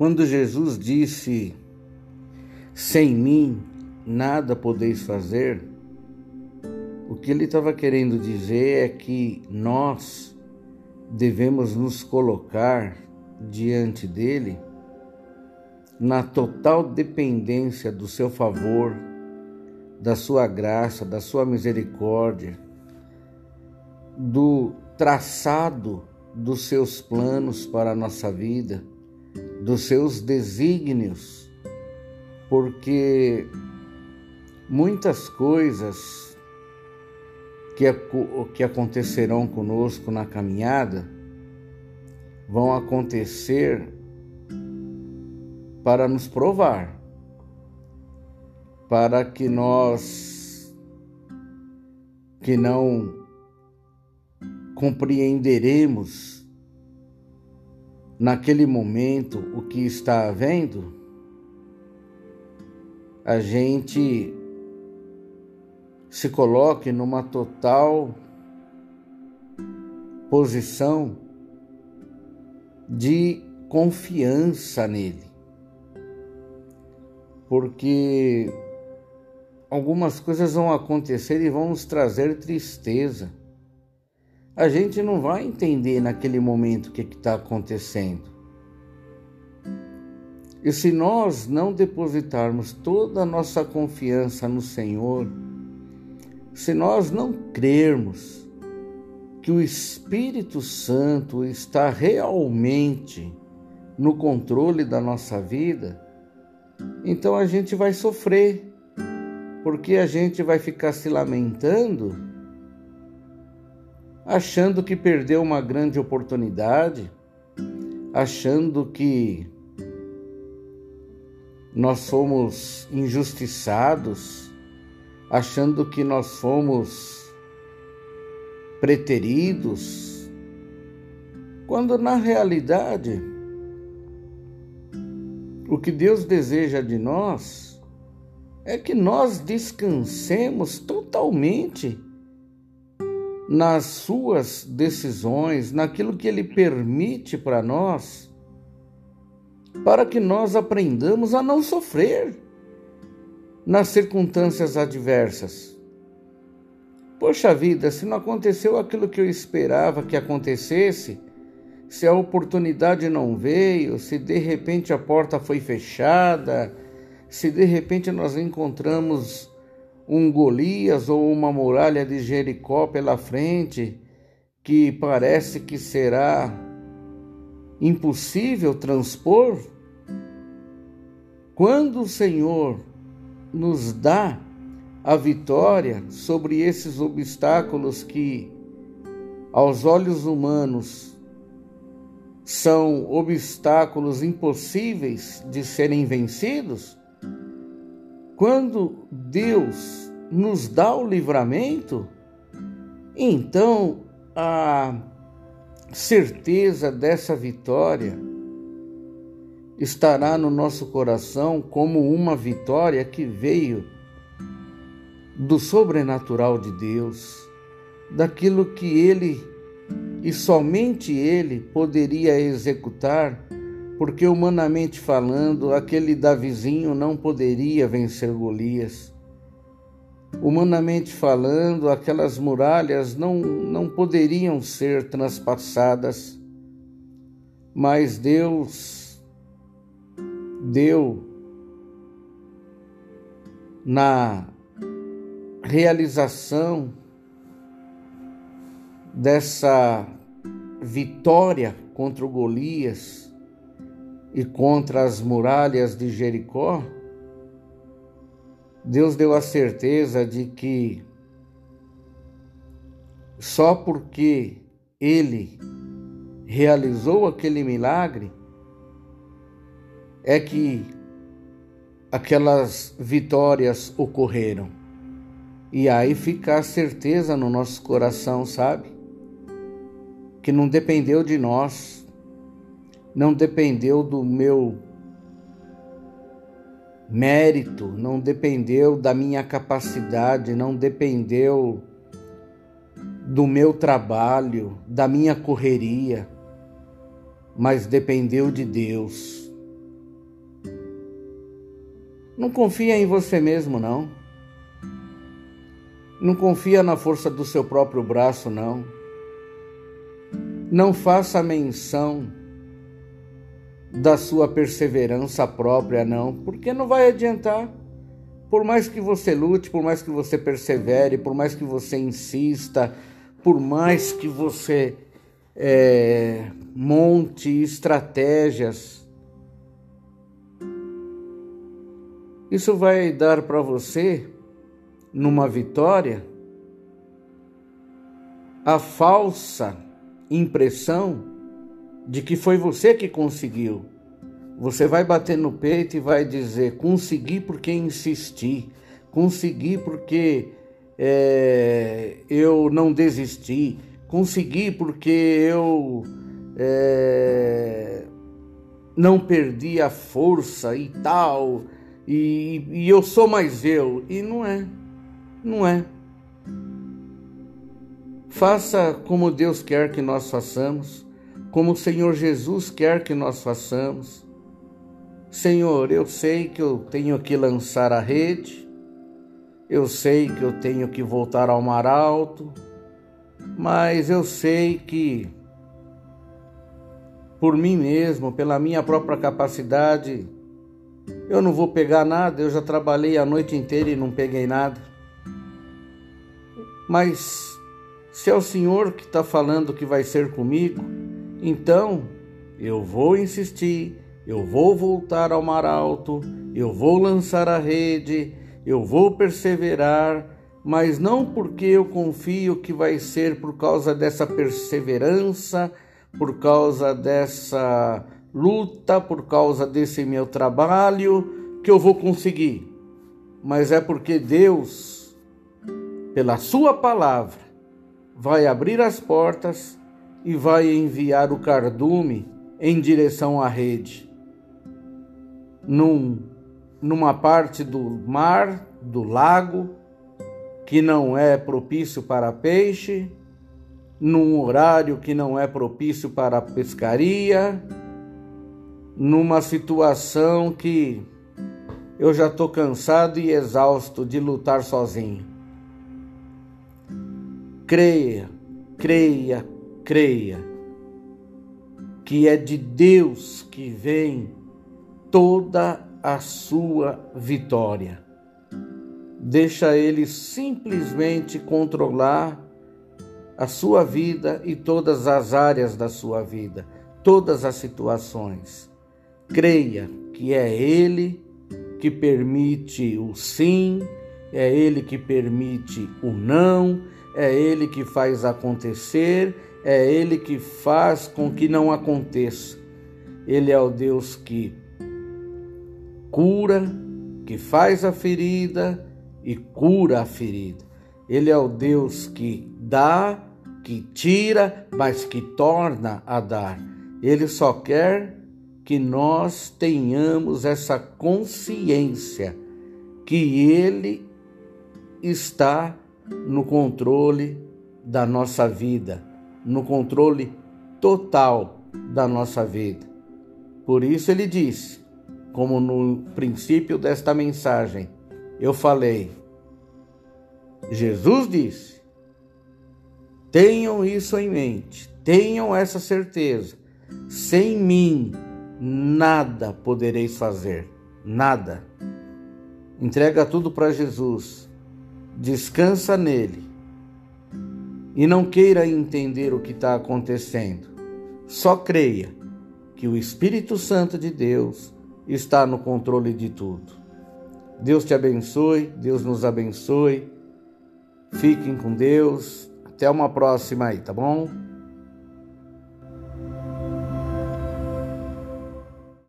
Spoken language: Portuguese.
Quando Jesus disse: Sem mim nada podeis fazer, o que ele estava querendo dizer é que nós devemos nos colocar diante dele na total dependência do seu favor, da sua graça, da sua misericórdia, do traçado dos seus planos para a nossa vida, dos seus desígnios, porque muitas coisas que, que acontecerão conosco na caminhada vão acontecer para nos provar, para que nós que não compreenderemos naquele momento o que está havendo, a gente se coloque numa total posição de confiança nele. Porque algumas coisas vão acontecer e vão nos trazer tristeza a gente não vai entender naquele momento o que está acontecendo. E se nós não depositarmos toda a nossa confiança no Senhor, se nós não crermos que o Espírito Santo está realmente no controle da nossa vida, então a gente vai sofrer, porque a gente vai ficar se lamentando achando que perdeu uma grande oportunidade, achando que nós fomos injustiçados, achando que nós fomos preteridos, quando na realidade o que Deus deseja de nós é que nós descansemos totalmente nas suas decisões, naquilo que Ele permite para nós, para que nós aprendamos a não sofrer nas circunstâncias adversas. Poxa vida, se não aconteceu aquilo que eu esperava que acontecesse, se a oportunidade não veio, se de repente a porta foi fechada, se de repente nós encontramos um Golias ou uma muralha de Jericó pela frente que parece que será impossível transpor? Quando o Senhor nos dá a vitória sobre esses obstáculos que, aos olhos humanos, são obstáculos impossíveis de serem vencidos, quando Deus nos dá o livramento, então a certeza dessa vitória estará no nosso coração como uma vitória que veio do sobrenatural de Deus, daquilo que Ele e somente Ele poderia executar porque humanamente falando, aquele Davizinho não poderia vencer Golias. Humanamente falando, aquelas muralhas não, não poderiam ser transpassadas, mas Deus deu na realização dessa vitória contra o Golias e contra as muralhas de Jericó, Deus deu a certeza de que só porque ele realizou aquele milagre é que aquelas vitórias ocorreram. E aí fica a certeza no nosso coração, sabe? Que não dependeu de nós, não dependeu do meu mérito, não dependeu da minha capacidade, não dependeu do meu trabalho, da minha correria, mas dependeu de Deus. Não confia em você mesmo, não. Não confia na força do seu próprio braço, não. Não faça menção da sua perseverança própria, não, porque não vai adiantar. Por mais que você lute, por mais que você persevere, por mais que você insista, por mais que você é, monte estratégias, isso vai dar para você, numa vitória, a falsa impressão de que foi você que conseguiu. Você vai bater no peito e vai dizer: consegui porque insisti, consegui porque é, eu não desisti, consegui porque eu é, não perdi a força e tal, e, e eu sou mais eu. E não é, não é. Faça como Deus quer que nós façamos, como o Senhor Jesus quer que nós façamos. Senhor, eu sei que eu tenho que lançar a rede, eu sei que eu tenho que voltar ao mar alto, mas eu sei que por mim mesmo, pela minha própria capacidade, eu não vou pegar nada, eu já trabalhei a noite inteira e não peguei nada. Mas se é o Senhor que está falando que vai ser comigo, então eu vou insistir, eu vou voltar ao mar alto, eu vou lançar a rede, eu vou perseverar, mas não porque eu confio que vai ser por causa dessa perseverança, por causa dessa luta, por causa desse meu trabalho que eu vou conseguir, mas é porque Deus, pela Sua palavra, vai abrir as portas e vai enviar o cardume em direção à rede num, numa parte do mar, do lago, que não é propício para peixe, num horário que não é propício para pescaria, numa situação que eu já estou cansado e exausto de lutar sozinho. Creia, creia, creia que é de Deus que vem toda a sua vitória. Deixa ele simplesmente controlar a sua vida e todas as áreas da sua vida, todas as situações. Creia que é ele que permite o sim, é ele que permite o não, é ele que faz acontecer, é ele que faz com que não aconteça. Ele é o Deus que cura, que faz a ferida e cura a ferida. Ele é o Deus que dá, que tira, mas que torna a dar. Ele só quer que nós tenhamos essa consciência que Ele está no controle da nossa vida, no controle total da nossa vida. Por isso ele disse: como no princípio desta mensagem eu falei. Jesus disse: tenham isso em mente, tenham essa certeza. Sem mim, nada podereis fazer, nada. Entrega tudo para Jesus, descansa nele e não queira entender o que está acontecendo. Só creia que o Espírito Santo de Deus está no controle de tudo. Deus te abençoe, Deus nos abençoe. Fiquem com Deus. Até uma próxima aí, tá bom?